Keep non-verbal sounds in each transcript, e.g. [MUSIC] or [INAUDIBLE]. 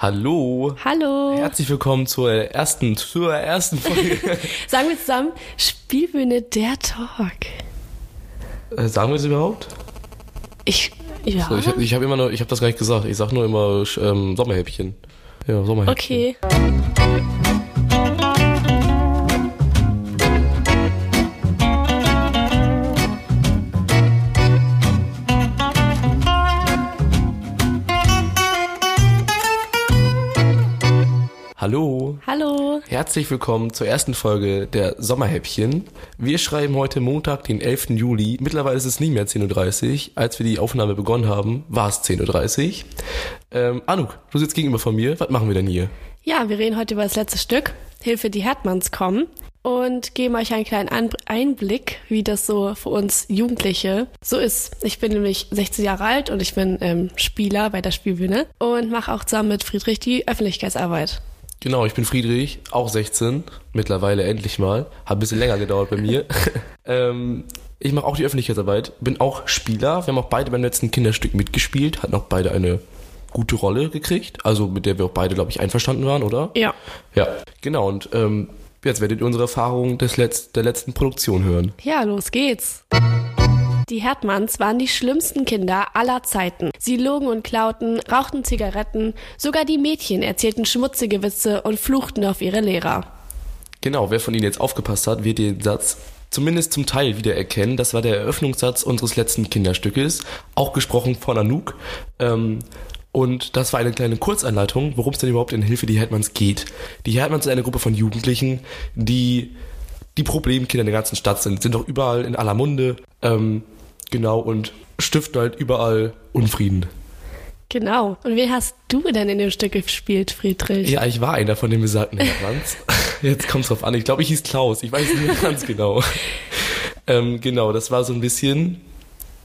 Hallo. Hallo. Herzlich willkommen zur ersten, zur ersten [LAUGHS] Folge. Sagen wir zusammen, Spielbühne der Talk. Äh, sagen wir es überhaupt? Ich, ja. So, ich habe hab immer nur, ich habe das gar nicht gesagt. Ich sag nur immer ähm, Sommerhäppchen. Ja, Sommerhäppchen. okay. Herzlich willkommen zur ersten Folge der Sommerhäppchen. Wir schreiben heute Montag, den 11. Juli. Mittlerweile ist es nicht mehr 10.30 Uhr. Als wir die Aufnahme begonnen haben, war es 10.30 Uhr. Ähm, Anuk, du sitzt gegenüber von mir. Was machen wir denn hier? Ja, wir reden heute über das letzte Stück, Hilfe, die Herdmanns kommen. Und geben euch einen kleinen Einblick, wie das so für uns Jugendliche so ist. Ich bin nämlich 16 Jahre alt und ich bin ähm, Spieler bei der Spielbühne und mache auch zusammen mit Friedrich die Öffentlichkeitsarbeit. Genau, ich bin Friedrich, auch 16, mittlerweile endlich mal. Hat ein bisschen länger gedauert bei mir. [LAUGHS] ähm, ich mache auch die Öffentlichkeitsarbeit, bin auch Spieler. Wir haben auch beide beim letzten Kinderstück mitgespielt, hatten auch beide eine gute Rolle gekriegt, also mit der wir auch beide, glaube ich, einverstanden waren, oder? Ja. Ja, genau. Und ähm, jetzt werdet ihr unsere Erfahrungen des Letz der letzten Produktion hören. Ja, los geht's. Die Herdmanns waren die schlimmsten Kinder aller Zeiten. Sie logen und klauten, rauchten Zigaretten, sogar die Mädchen erzählten schmutzige Witze und fluchten auf ihre Lehrer. Genau, wer von Ihnen jetzt aufgepasst hat, wird den Satz zumindest zum Teil wiedererkennen. Das war der Eröffnungssatz unseres letzten Kinderstückes, auch gesprochen von Anouk. Ähm, und das war eine kleine Kurzanleitung, worum es denn überhaupt in Hilfe die Herdmanns geht. Die Herdmanns sind eine Gruppe von Jugendlichen, die die Problemkinder in der ganzen Stadt sind, sind auch überall in aller Munde, ähm, genau, und stiften halt überall Unfrieden. Genau. Und wen hast du denn in dem Stück gespielt, Friedrich? Ja, ich war einer von den besagten Herdmanns. [LAUGHS] Jetzt kommt's drauf an. Ich glaube, ich hieß Klaus. Ich weiß nicht mehr ganz genau. [LAUGHS] ähm, genau, das war so ein bisschen.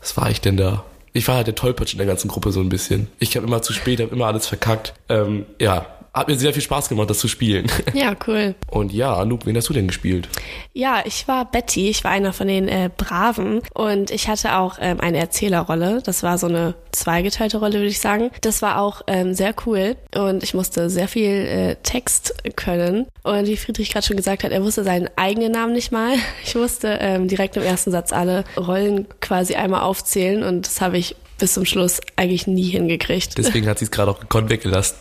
Was war ich denn da? Ich war halt der Tollpatsch in der ganzen Gruppe so ein bisschen. Ich kam immer zu spät, habe immer alles verkackt. Ähm, ja, hat mir sehr viel Spaß gemacht, das zu spielen. [LAUGHS] Ja, cool. Und ja, Anouk, wen hast du denn gespielt? Ja, ich war Betty, ich war einer von den äh, Braven und ich hatte auch ähm, eine Erzählerrolle. Das war so eine zweigeteilte Rolle, würde ich sagen. Das war auch ähm, sehr cool und ich musste sehr viel äh, Text können. Und wie Friedrich gerade schon gesagt hat, er wusste seinen eigenen Namen nicht mal. [LAUGHS] Ich musste ähm, direkt im ersten Satz alle Rollen quasi einmal aufzählen und das habe ich bis zum Schluss eigentlich nie hingekriegt. Deswegen hat sie es gerade auch gekonnt weggelassen.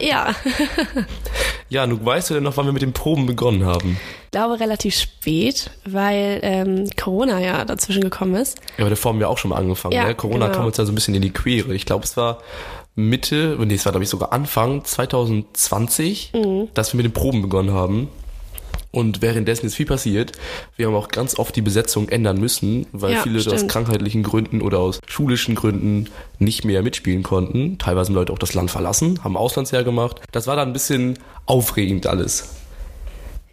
Ja, [LAUGHS] Ja, Anouk, weißt du denn noch, wann wir mit den Proben begonnen haben? ich glaube relativ spät, weil ähm, Corona ja dazwischen gekommen ist. Ja, aber davor haben wir auch schon mal angefangen. Ja, ne? Corona genau. kam uns ja so ein bisschen in die Quere. Ich glaube, es war Mitte, nee, es war glaube ich sogar Anfang 2020, Mhm. dass wir mit den Proben begonnen haben. Und währenddessen ist viel passiert. Wir haben auch ganz oft die Besetzung ändern müssen, weil Ja, viele aus stimmt. krankheitlichen Gründen oder aus schulischen Gründen nicht mehr mitspielen konnten. Teilweise haben Leute auch das Land verlassen, haben Auslandsjahr gemacht. Das war dann ein bisschen aufregend alles.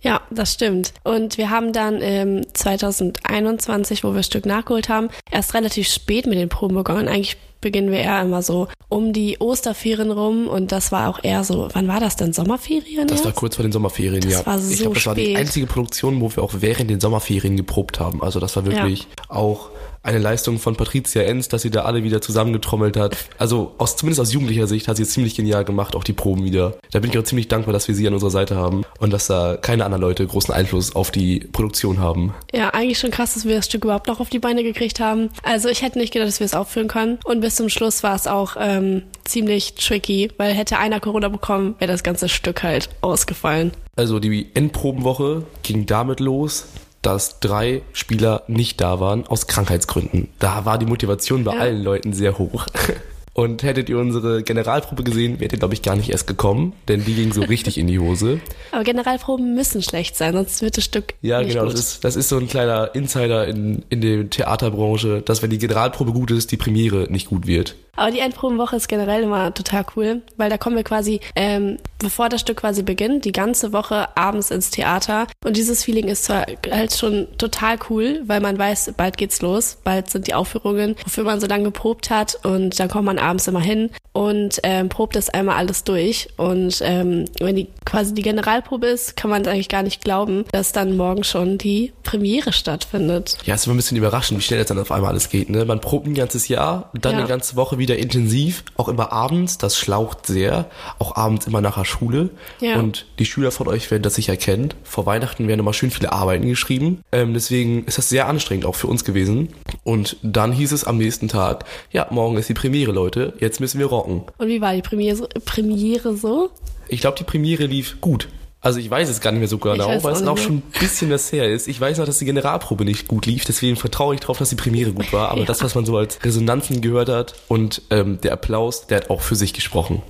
Ja, das stimmt. Und wir haben dann ähm, 2021, wo wir das Stück nachgeholt haben, erst relativ spät mit den Proben begonnen. Eigentlich beginnen wir eher immer so um die Osterferien rum und das war auch eher so, wann war das denn? Sommerferien? Das jetzt? war kurz vor den Sommerferien, Das ja. war ich so glaube, das war die einzige Produktion, wo wir auch während den Sommerferien geprobt haben. Also das war wirklich auch eine Leistung von Patricia Enz, dass sie da alle wieder zusammengetrommelt hat. Also aus, zumindest aus jugendlicher Sicht hat sie es ziemlich genial gemacht, auch die Proben wieder. Da bin ich auch ziemlich dankbar, dass wir sie an unserer Seite haben und dass da keine anderen Leute großen Einfluss auf die Produktion haben. Ja, eigentlich schon krass, dass wir das Stück überhaupt noch auf die Beine gekriegt haben. Also ich hätte nicht gedacht, dass wir es aufführen können. Und bis zum Schluss war es auch ähm, ziemlich tricky, weil hätte einer Corona bekommen, wäre das ganze Stück halt ausgefallen. Also die Endprobenwoche ging damit los, dass drei Spieler nicht da waren aus Krankheitsgründen. Da war die Motivation bei Ja. allen Leuten sehr hoch. [LAUGHS] Und hättet ihr unsere Generalprobe gesehen, wärt ihr, glaube ich, gar nicht erst gekommen, denn die ging so [LAUGHS] richtig in die Hose. Aber Generalproben müssen schlecht sein, sonst wird das Stück Ja, nicht genau, gut. das ist, das ist so ein kleiner Insider in, in der Theaterbranche, dass wenn die Generalprobe gut ist, die Premiere nicht gut wird. Aber die Endprobenwoche ist generell immer total cool, weil da kommen wir quasi, ähm, bevor das Stück quasi beginnt, die ganze Woche abends ins Theater. Und dieses Feeling ist zwar halt schon total cool, weil man weiß, bald geht's los, bald sind die Aufführungen, wofür man so lange geprobt hat. Und dann kommt man abends immer hin und ähm, probt das einmal alles durch. Und ähm, wenn die quasi die Generalprobe ist, kann man eigentlich gar nicht glauben, dass dann morgen schon die Premiere stattfindet. Ja, es ist immer ein bisschen überraschend, wie schnell das dann auf einmal alles geht. Ne? Man probt ein ganzes Jahr dann Ja. eine ganze Woche wieder intensiv, auch immer abends, das schlaucht sehr, auch abends immer nach der Schule. Ja. Und die Schüler von euch werden das sicher kennen. Vor Weihnachten werden immer schön viele Arbeiten geschrieben. Ähm, deswegen ist das sehr anstrengend auch für uns gewesen. Und dann hieß es am nächsten Tag, ja, morgen ist die Premiere, Leute, jetzt müssen wir rocken. Und wie war die Premiere, Premiere so? Ich glaube, die Premiere lief gut. Also ich weiß es gar nicht mehr so genau, weil es auch schon ein bisschen was her ist. Ich weiß noch, dass die Generalprobe nicht gut lief, deswegen vertraue ich darauf, dass die Premiere gut war. Aber Ja. das, was man so als Resonanzen gehört hat und ähm, der Applaus, der hat auch für sich gesprochen.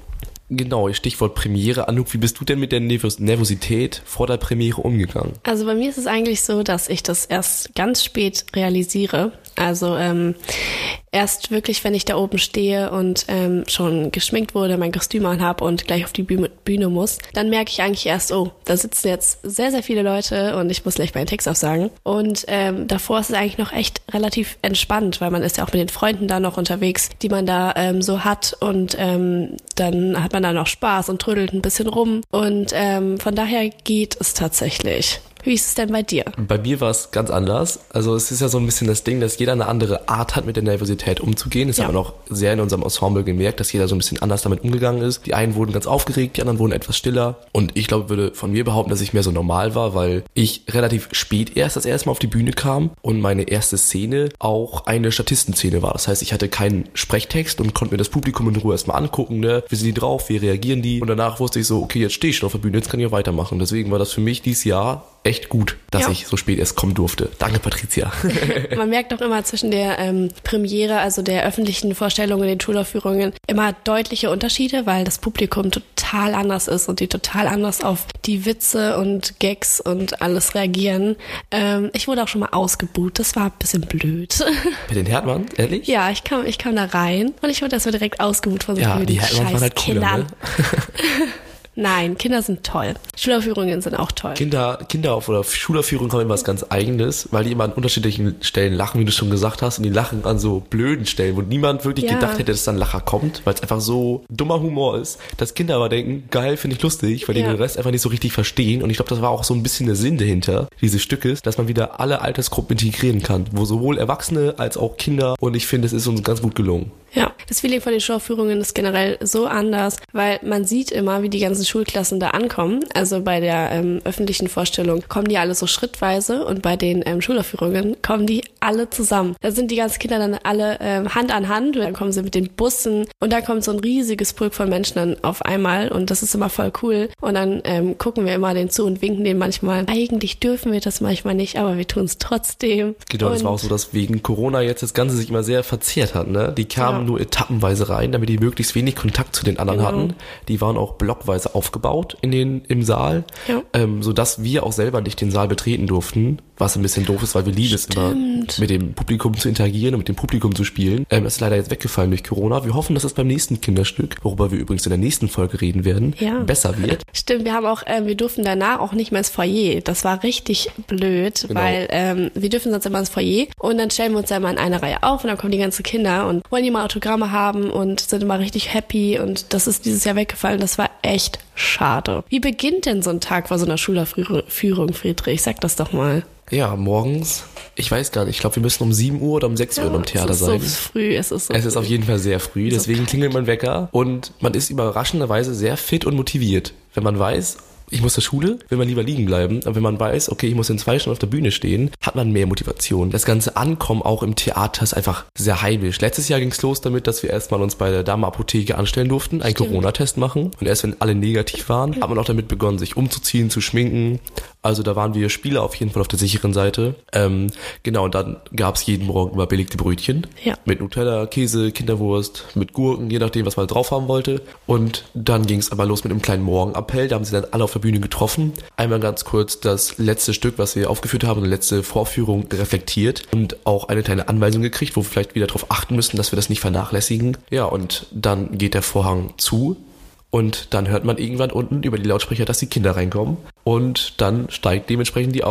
Genau, Stichwort Premiere. Anouk, wie bist du denn mit der Nervos Nervosität vor der Premiere umgegangen? Also bei mir ist es eigentlich so, dass ich das erst ganz spät realisiere. Also ähm, erst wirklich, wenn ich da oben stehe und ähm, schon geschminkt wurde, mein Kostüm anhab und gleich auf die Bühne, muss, dann merke ich eigentlich erst, oh, da sitzen jetzt sehr, sehr viele Leute und ich muss gleich meinen Text aufsagen. Und ähm, davor ist es eigentlich noch echt relativ entspannt, weil man ist ja auch mit den Freunden da noch unterwegs, die man da ähm, so hat und ähm, dann hat man da noch Spaß und trödelt ein bisschen rum und ähm, von daher geht es tatsächlich. Wie ist es denn bei dir? Bei mir war es ganz anders. Also es ist ja so ein bisschen das Ding, dass jeder eine andere Art hat, mit der Nervosität umzugehen. Das Ja. haben wir noch sehr in unserem Ensemble gemerkt, dass jeder so ein bisschen anders damit umgegangen ist. Die einen wurden ganz aufgeregt, die anderen wurden etwas stiller. Und ich glaube, würde von mir behaupten, dass ich mehr so normal war, weil ich relativ spät erst das erste Mal auf die Bühne kam und meine erste Szene auch eine Statistenszene war. Das heißt, ich hatte keinen Sprechtext und konnte mir das Publikum in Ruhe erstmal angucken, ne? Wie sind die drauf, wie reagieren die? Und danach wusste ich so, okay, jetzt stehe ich schon auf der Bühne, jetzt kann ich auch weitermachen. Deswegen war das für mich dieses Jahr echt gut, dass Ja. ich so spät erst kommen durfte. Danke, Patricia. [LAUGHS] [LAUGHS] Man merkt doch immer zwischen der ähm, Premiere, also der öffentlichen Vorstellung und den Schulaufführungen, immer deutliche Unterschiede, weil das Publikum total anders ist und die total anders auf die Witze und Gags und alles reagieren. Ähm, ich wurde auch schon mal ausgebuht, das war ein bisschen blöd. [LAUGHS] Bei den Herdmann, ehrlich? ja, ich kam, ich kam da rein und ich wurde erstmal direkt ausgebuht von so Ja, die blöden Herdmanns waren halt cooler, ne? Nein, Kinder sind toll. Schulaufführungen sind auch toll. Kinder, Kinder auf oder Schulaufführung haben immer was ganz Eigenes, weil die immer an unterschiedlichen Stellen lachen, wie du schon gesagt hast, und die lachen an so blöden Stellen, wo niemand wirklich Ja. gedacht hätte, dass dann Lacher kommt, weil es einfach so dummer Humor ist, dass Kinder aber denken, geil, finde ich lustig, weil die Ja. den Rest einfach nicht so richtig verstehen. Und ich glaube, das war auch so ein bisschen der Sinn dahinter dieses Stückes, dass man wieder alle Altersgruppen integrieren kann, wo sowohl Erwachsene als auch Kinder. Und ich finde, es ist uns ganz gut gelungen. Ja, das Feeling von den Showaufführungen ist generell so anders, weil man sieht immer, wie die ganzen Schulklassen da ankommen. Also bei der ähm, öffentlichen Vorstellung kommen die alle so schrittweise und bei den ähm, Schulaufführungen kommen die alle zusammen. Da sind die ganzen Kinder dann alle ähm, Hand an Hand, dann kommen sie mit den Bussen und dann kommt so ein riesiges Pulk von Menschen dann auf einmal und das ist immer voll cool. Und dann ähm, gucken wir immer den zu und winken den manchmal. Eigentlich dürfen wir das manchmal nicht, aber wir tun es trotzdem. Genau, das war auch so, dass wegen Corona jetzt das Ganze sich immer sehr verzehrt hat. Ne? Die kamen Ja. nur etappenweise rein, damit die möglichst wenig Kontakt zu den anderen Genau. hatten. Die waren auch blockweise aufgebaut in den, im Saal, Ja. ähm, sodass wir auch selber nicht den Saal betreten durften, was ein bisschen doof ist, weil wir lieben es immer, Stimmt. mit dem Publikum zu interagieren und mit dem Publikum zu spielen. Ähm, das ist leider jetzt weggefallen durch Corona. Wir hoffen, dass es beim nächsten Kinderstück, worüber wir übrigens in der nächsten Folge reden werden, Ja. besser wird. [LAUGHS] Stimmt, wir haben auch, äh, wir durften danach auch nicht mehr ins Foyer. Das war richtig blöd, Genau. weil ähm, wir dürfen sonst immer ins Foyer und dann stellen wir uns da immer in eine Reihe auf und dann kommen die ganzen Kinder und wollen immer Autogramme haben und sind immer richtig happy und das ist dieses Jahr weggefallen. Das war echt schade. Wie beginnt denn so ein Tag vor so einer Schulaufführung, Friedrich? Sag das doch mal. Ja, morgens, ich weiß gar nicht, ich glaube, wir müssen um 7 Uhr oder um 6 Uhr im Theater es ist sein. so früh, es ist so Es ist früh. auf jeden Fall sehr früh, deswegen klingelt mein Wecker und man ist überraschenderweise sehr fit und motiviert. Wenn man weiß, ich muss zur Schule, will man lieber liegen bleiben. Aber wenn man weiß, okay, ich muss in zwei Stunden auf der Bühne stehen, hat man mehr Motivation. Das ganze Ankommen auch im Theater ist einfach sehr heimisch. Letztes Jahr ging es los damit, dass wir erstmal uns bei der Dame Apotheke anstellen durften, einen. Corona-Test machen. Und erst wenn alle negativ waren, hat man auch damit begonnen, sich umzuziehen, zu schminken. Also da waren wir Spieler auf jeden Fall auf der sicheren Seite. Ähm, genau, und dann gab es jeden Morgen immer belegte Brötchen. Ja. Mit Nutella, Käse, Kinderwurst, mit Gurken, je nachdem, was man drauf haben wollte. Und dann ging es aber los mit einem kleinen Morgenappell. Da haben sie dann alle auf der Bühne getroffen. Einmal ganz kurz das letzte Stück, was wir aufgeführt haben, die letzte Vorführung reflektiert und auch eine kleine Anweisung gekriegt, wo wir vielleicht wieder darauf achten müssen, dass wir das nicht vernachlässigen. Ja, und dann geht der Vorhang zu. Und dann hört man irgendwann unten über die Lautsprecher, dass die Kinder reinkommen. Und dann steigt dementsprechend die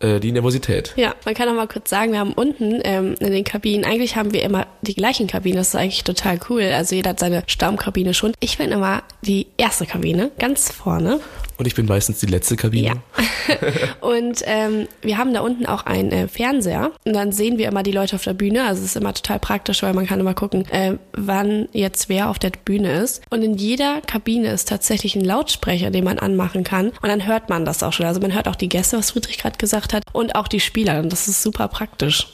äh, die Nervosität. Ja, man kann auch mal kurz sagen, wir haben unten ähm, in den Kabinen, eigentlich haben wir immer die gleichen Kabinen, das ist eigentlich total cool. Also jeder hat seine Stammkabine schon. Ich bin immer die erste Kabine, ganz vorne. Und ich bin meistens die letzte Kabine. Ja. [LAUGHS] und ähm, wir haben da unten auch einen äh, Fernseher und dann sehen wir immer die Leute auf der Bühne. Also es ist immer total praktisch, weil man kann immer gucken, äh, wann jetzt wer auf der Bühne ist. Und in jeder Kabine ist tatsächlich ein Lautsprecher, den man anmachen kann. Und dann hört man das auch schon. Also man hört auch die Gäste, was Friedrich gerade gesagt hat, und auch die Spieler. Und das ist super praktisch.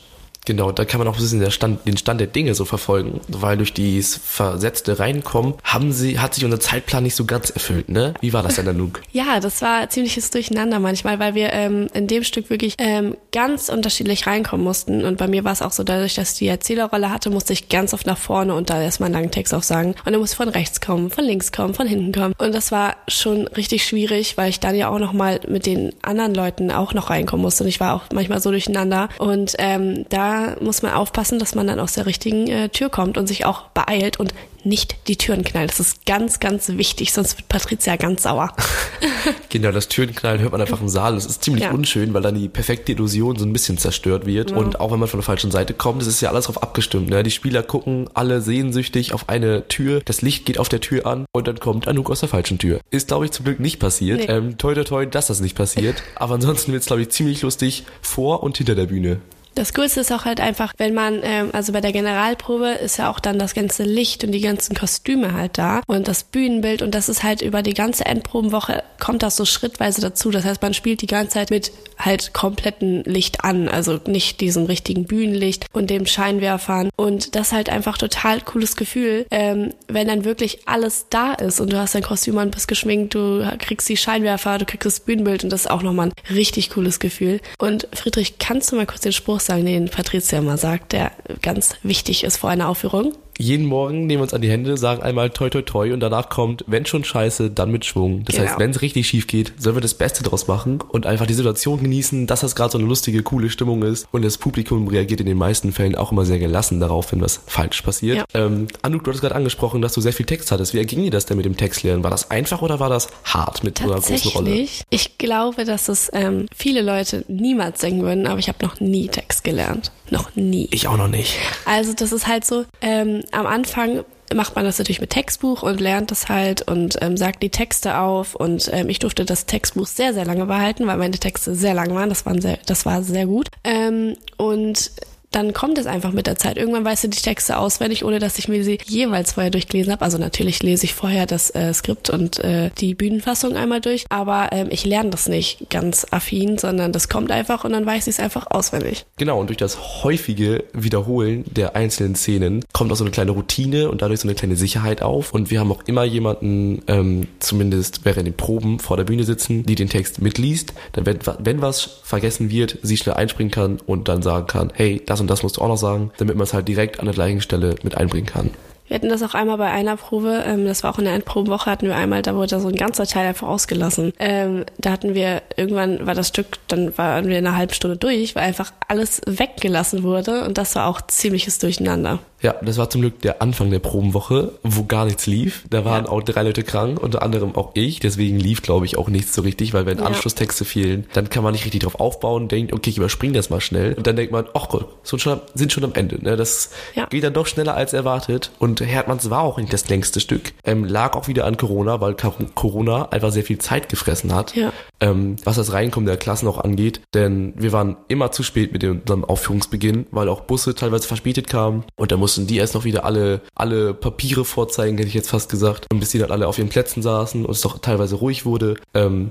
Genau, da kann man auch ein bisschen Stand, den Stand der Dinge so verfolgen, weil durch dieses versetzte Reinkommen haben sie, hat sich unser Zeitplan nicht so ganz erfüllt, ne? Wie war das denn, Anouk? Ja, das war ziemliches Durcheinander manchmal, weil wir ähm, in dem Stück wirklich ähm, ganz unterschiedlich reinkommen mussten. Und bei mir war es auch so, dadurch, dass ich die Erzählerrolle hatte, musste ich ganz oft nach vorne und da erstmal einen langen Text aufsagen. Und dann musste ich von rechts kommen, von links kommen, von hinten kommen. Und das war schon richtig schwierig, weil ich dann ja auch nochmal mit den anderen Leuten auch noch reinkommen musste. Und ich war auch manchmal so durcheinander. Und ähm, da muss man aufpassen, dass man dann aus der richtigen äh, Tür kommt und sich auch beeilt und nicht die Türen knallt. Das ist ganz, ganz wichtig, sonst wird Patricia ganz sauer. [LAUGHS] genau, das Türenknallen hört man einfach im Saal. Das ist ziemlich ja. unschön, weil dann die perfekte Illusion so ein bisschen zerstört wird. Ja. Und auch wenn man von der falschen Seite kommt, das ist ja alles darauf abgestimmt. Ne? Die Spieler gucken alle sehnsüchtig auf eine Tür, das Licht geht auf der Tür an und dann kommt Anouk aus der falschen Tür. Ist, glaube ich, zum Glück nicht passiert. Nee. Ähm, toi, toi, toi, dass das nicht passiert. Aber ansonsten wird es, glaube ich, ziemlich lustig vor und hinter der Bühne. Das Coolste ist auch halt einfach, wenn man, ähm, also bei der Generalprobe ist ja auch dann das ganze Licht und die ganzen Kostüme halt da und das Bühnenbild und das ist halt über die ganze Endprobenwoche kommt das so schrittweise dazu. Das heißt, man spielt die ganze Zeit mit halt kompletten Licht an, also nicht diesem richtigen Bühnenlicht und dem Scheinwerfern und das halt einfach total cooles Gefühl, ähm, wenn dann wirklich alles da ist und du hast dein Kostüm an, bist geschminkt, du kriegst die Scheinwerfer, du kriegst das Bühnenbild und das ist auch nochmal ein richtig cooles Gefühl. Und Friedrich, kannst du mal kurz den Spruch sagen, den Patricia mal sagt, der ganz wichtig ist vor einer Aufführung? Jeden Morgen nehmen wir uns an die Hände, sagen einmal toi toi toi und danach kommt, wenn schon scheiße, dann mit Schwung. Das genau. heißt, wenn es richtig schief geht, sollen wir das Beste draus machen und einfach die Situation genießen, dass das gerade so eine lustige, coole Stimmung ist und das Publikum reagiert in den meisten Fällen auch immer sehr gelassen darauf, wenn was falsch passiert. Ja. Ähm, Anouk, du hattest gerade angesprochen, dass du sehr viel Text hattest. Wie erging dir das denn mit dem Textlernen? War das einfach oder war das hart mit so einer großen Rolle? Ich glaube, dass es ähm, viele Leute niemals denken würden, aber ich habe noch nie Text gelernt. Noch nie. Ich auch noch nicht. Also das ist halt so, ähm, am Anfang macht man das natürlich mit Textbuch und lernt das halt und ähm, sagt die Texte auf und ähm, ich durfte das Textbuch sehr, sehr lange behalten, weil meine Texte sehr lang waren. Das, waren sehr, das war sehr gut. Ähm, und dann kommt es einfach mit der Zeit. Irgendwann weißt du die Texte auswendig, ohne dass ich mir sie jeweils vorher durchgelesen habe. Also natürlich lese ich vorher das äh, Skript und äh, die Bühnenfassung einmal durch, aber ähm, ich lerne das nicht ganz affin, sondern das kommt einfach und dann weiß ich es einfach auswendig. Genau, und durch das häufige Wiederholen der einzelnen Szenen kommt auch so eine kleine Routine und dadurch so eine kleine Sicherheit auf. Und wir haben auch immer jemanden, ähm, zumindest während den Proben vor der Bühne sitzen, die den Text mitliest. Dann, wenn, wenn was vergessen wird, sie schnell einspringen kann und dann sagen kann, hey, das und das musst du auch noch sagen, damit man es halt direkt an der gleichen Stelle mit einbringen kann. Wir hatten das auch einmal bei einer Probe, ähm, das war auch in der Endprobenwoche, hatten wir einmal, da wurde so ein ganzer Teil einfach ausgelassen. Ähm, da hatten wir, irgendwann war das Stück, dann waren wir in einer halben Stunde durch, weil einfach alles weggelassen wurde und das war auch ziemliches Durcheinander. Ja, das war zum Glück der Anfang der Probenwoche, wo gar nichts lief. Da waren ja. auch drei Leute krank, unter anderem auch ich. Deswegen lief, glaube ich, auch nichts so richtig, weil wenn ja. Anschlusstexte fehlen, dann kann man nicht richtig drauf aufbauen, denkt, okay, ich überspringe das mal schnell. Und dann denkt man, ach Gott, sind schon, sind schon am Ende. Ne? Das ja. geht dann doch schneller als erwartet. Und Herdmanns war auch nicht das längste Stück. Ähm, lag auch wieder an Corona, weil Corona einfach sehr viel Zeit gefressen hat. Ähm, was das Reinkommen der Klassen auch angeht. Denn wir waren immer zu spät mit unserem Aufführungsbeginn, weil auch Busse teilweise verspätet kamen. Und da mussten mussten die erst noch wieder alle, alle Papiere vorzeigen, hätte ich jetzt fast gesagt. Und bis die dann alle auf ihren Plätzen saßen und es doch teilweise ruhig wurde. Ähm,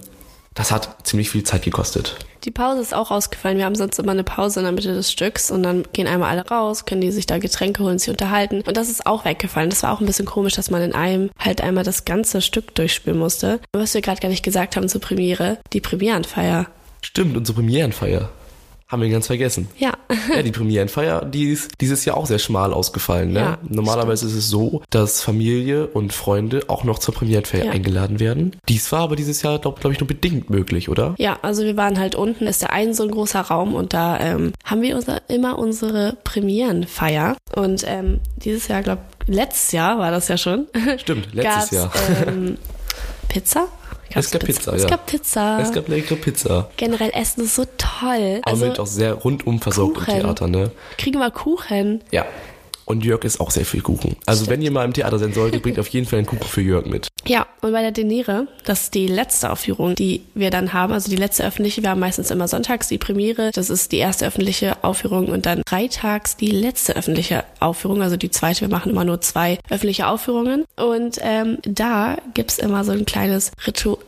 das hat ziemlich viel Zeit gekostet. Die Pause ist auch ausgefallen. Wir haben sonst immer eine Pause in der Mitte des Stücks und dann gehen einmal alle raus, können die sich da Getränke holen, sich unterhalten. Und das ist auch weggefallen. Das war auch ein bisschen komisch, dass man in einem halt einmal das ganze Stück durchspielen musste. Was wir gerade gar nicht gesagt haben zur Premiere, die Premierenfeier. Stimmt, unsere Premierenfeier. Haben wir ganz vergessen. Ja. [LAUGHS] ja, die Premierenfeier, die ist dieses Jahr auch sehr schmal ausgefallen. Ne? Ja, Normalerweise stimmt. ist es so, dass Familie und Freunde auch noch zur Premierenfeier ja. eingeladen werden. Dies war aber dieses Jahr, glaube glaub ich, nur bedingt möglich, oder? Ja, also wir waren halt unten, ist der ein so ein großer Raum und da ähm, haben wir unser, immer unsere Premierenfeier. Und ähm, dieses Jahr, glaube letztes Jahr war das ja schon. Stimmt, letztes [LAUGHS] Jahr. Ähm, [LAUGHS] Pizza? Es gab Pizza, Es ja. gab Pizza. Es gab leckere Pizza. Generell Essen ist so toll. Aber Also mit auch sehr rundum versorgt Kuchen. im Theater, ne? kriegen wir Kuchen. Ja. Und Jörg ist auch sehr viel Kuchen. Also wenn ihr mal im Theater sein solltet, bringt auf jeden Fall einen Kuchen für Jörg mit. Ja, und bei der Denere, das ist die letzte Aufführung, die wir dann haben, also die letzte öffentliche, wir haben meistens immer sonntags die Premiere, das ist die erste öffentliche Aufführung und dann freitags die letzte öffentliche Aufführung, also die zweite, wir machen immer nur zwei öffentliche Aufführungen. Und ähm, da gibt's immer so ein kleines Ritual,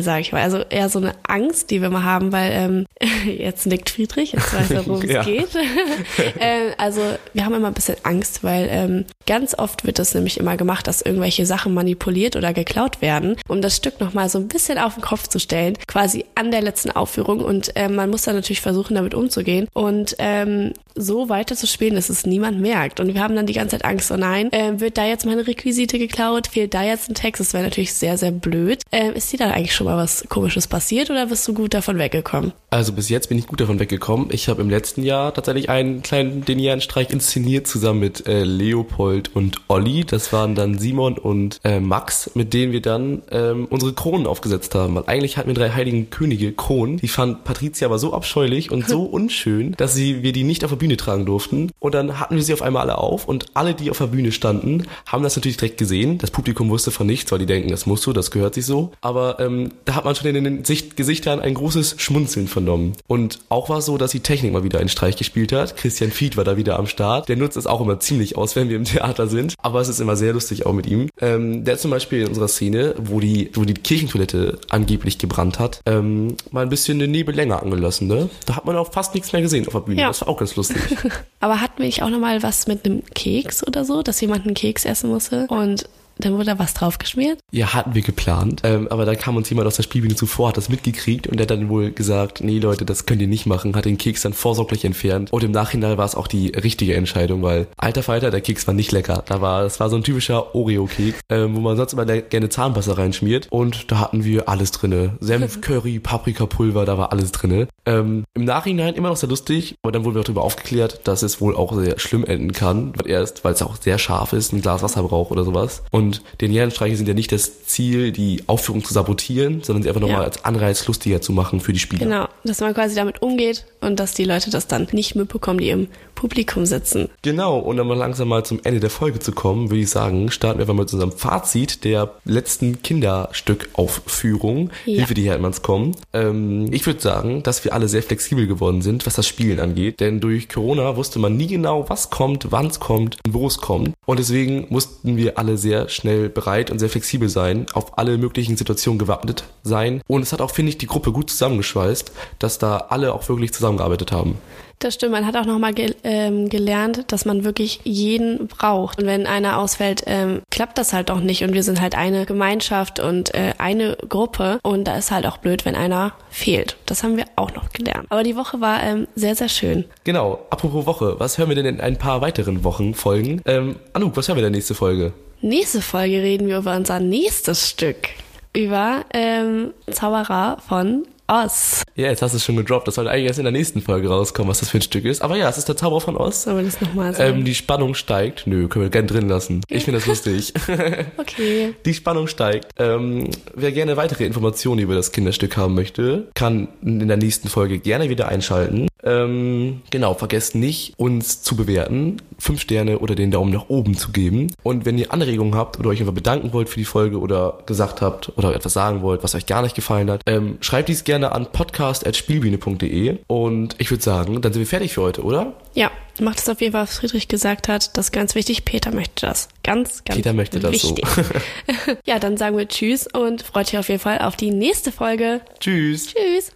sag ich mal, also eher so eine Angst, die wir mal haben, weil ähm, [LAUGHS] jetzt nickt Friedrich, jetzt weiß er, worum [LAUGHS] Ja. es geht. [LAUGHS] ähm, also wir haben immer ein bisschen Angst, weil ähm, ganz oft wird es nämlich immer gemacht, dass irgendwelche Sachen manipuliert oder geklaut werden, um das Stück nochmal so ein bisschen auf den Kopf zu stellen, quasi an der letzten Aufführung. Und ähm, man muss dann natürlich versuchen, damit umzugehen und ähm, so weiter zu spielen, dass es niemand merkt. Und wir haben dann die ganze Zeit Angst, oh nein, ähm, wird da jetzt meine Requisite geklaut? Fehlt da jetzt ein Text? Das wäre natürlich sehr, sehr blöd. Ähm, ist dir da eigentlich schon mal was Komisches passiert oder bist du gut davon weggekommen? Also bis jetzt bin ich gut davon weggekommen. Ich habe im letzten Jahr tatsächlich einen kleinen denieren Streich inszeniert, zusammen mit äh, Leopold und Olli. Das waren dann Simon und äh, Max, mit denen wir dann ähm, unsere Kronen aufgesetzt haben. Weil eigentlich hatten wir drei heiligen Könige Kronen. Die fand Patricia aber so abscheulich und so [LAUGHS] unschön, dass sie, wir die nicht auf der Bühne tragen durften. Und dann hatten wir sie auf einmal alle auf und alle, die auf der Bühne standen, haben das natürlich direkt gesehen. Das Publikum wusste von nichts, weil die denken, das musst du, das gehört sich so. Aber ähm, da hat man schon in den Sicht Gesichtern ein großes Schmunzeln vernommen. Und auch war es so, dass die Technik mal wieder einen Streich gespielt hat. Christian Fied war da wieder am Start. Der nutzt es auch immer ziemlich aus, wenn wir im Theater sind. Aber es ist immer sehr lustig auch mit ihm. Ähm, der hat zum Beispiel in unserer Szene, wo die, wo die Kirchentoilette angeblich gebrannt hat, ähm, mal ein bisschen den Nebel länger angelassen. Ne? Da hat man auch fast nichts mehr gesehen auf der Bühne. Ja. Das war auch ganz lustig. [LAUGHS] Aber hatten wir nicht auch nochmal was mit einem Keks oder so, dass jemand einen Keks essen musste und dann wurde da was draufgeschmiert? Ja, hatten wir geplant. Ähm, aber da kam uns jemand aus der Spielbühne zuvor, hat das mitgekriegt und der hat dann wohl gesagt, nee Leute, das könnt ihr nicht machen, hat den Keks dann vorsorglich entfernt. Und im Nachhinein war es auch die richtige Entscheidung, weil alter Falter, der Keks war nicht lecker. Da war, das war so ein typischer Oreo-Keks, ähm, wo man sonst immer gerne Zahnpasta reinschmiert. Und da hatten wir alles drinne. Senf, [LAUGHS] Curry, Paprikapulver, da war alles drinne. Ähm, Im Nachhinein immer noch sehr lustig, aber dann wurden wir auch darüber aufgeklärt, dass es wohl auch sehr schlimm enden kann. Erst, weil es auch sehr scharf ist, ein Glas Wasser braucht oder sowas. Und den Jährenstreiche sind ja nicht das Ziel, die Aufführung zu sabotieren, sondern sie einfach nochmal Ja. als Anreiz lustiger zu machen für die Spieler. Genau, dass man quasi damit umgeht und dass die Leute das dann nicht mitbekommen, die im Publikum sitzen. Genau, und um dann mal langsam mal zum Ende der Folge zu kommen, würde ich sagen, starten wir einfach mal mit unserem Fazit der letzten Kinderstückaufführung, Ja. Hilfe, die Hermanns kommen. Ähm, ich würde sagen, dass wir alle sehr flexibel geworden sind, was das Spielen angeht, denn durch Corona wusste man nie genau, was kommt, wann es kommt und wo es kommt. Und deswegen mussten wir alle sehr schnell bereit und sehr flexibel sein, auf alle möglichen Situationen gewappnet sein. Und es hat auch, finde ich, die Gruppe gut zusammengeschweißt, dass da alle auch wirklich zusammengearbeitet haben. Das stimmt, man hat auch nochmal ge ähm, gelernt, dass man wirklich jeden braucht. Und wenn einer ausfällt, ähm, klappt das halt auch nicht. Und wir sind halt eine Gemeinschaft und äh, eine Gruppe. Und da ist halt auch blöd, wenn einer fehlt. Das haben wir auch noch gelernt. Aber die Woche war ähm, sehr, sehr schön. Genau, apropos Woche, was hören wir denn in ein paar weiteren Wochen Folgen? Ähm, Anouk, was hören wir in der nächste Folge? Nächste Folge reden wir über unser nächstes Stück. Über ähm, Zauberer von Oz. Ja, jetzt hast du es schon gedroppt. Das sollte eigentlich erst in der nächsten Folge rauskommen, was das für ein Stück ist. Aber ja, es ist der Zauberer von Oz. Sollen wir das nochmal sagen? Ähm, die Spannung steigt. Nö, können wir gerne drin lassen. Ich finde das [LAUGHS] lustig. [LAUGHS] okay. Die Spannung steigt. Ähm, wer gerne weitere Informationen über das Kinderstück haben möchte, kann in der nächsten Folge gerne wieder einschalten. Ähm, genau, vergesst nicht, uns zu bewerten, fünf Sterne oder den Daumen nach oben zu geben. Und wenn ihr Anregungen habt oder euch einfach bedanken wollt für die Folge oder gesagt habt oder etwas sagen wollt, was euch gar nicht gefallen hat, ähm, schreibt dies gerne an podcast.spielbiene.de. Und ich würde sagen, dann sind wir fertig für heute, oder? Ja, macht es auf jeden Fall, was Friedrich gesagt hat. Das ist ganz wichtig. Peter möchte das. Ganz, ganz Peter möchte das so. wichtig. [LAUGHS] [LAUGHS] ja, dann sagen wir Tschüss und freut euch auf jeden Fall auf die nächste Folge. Tschüss. Tschüss.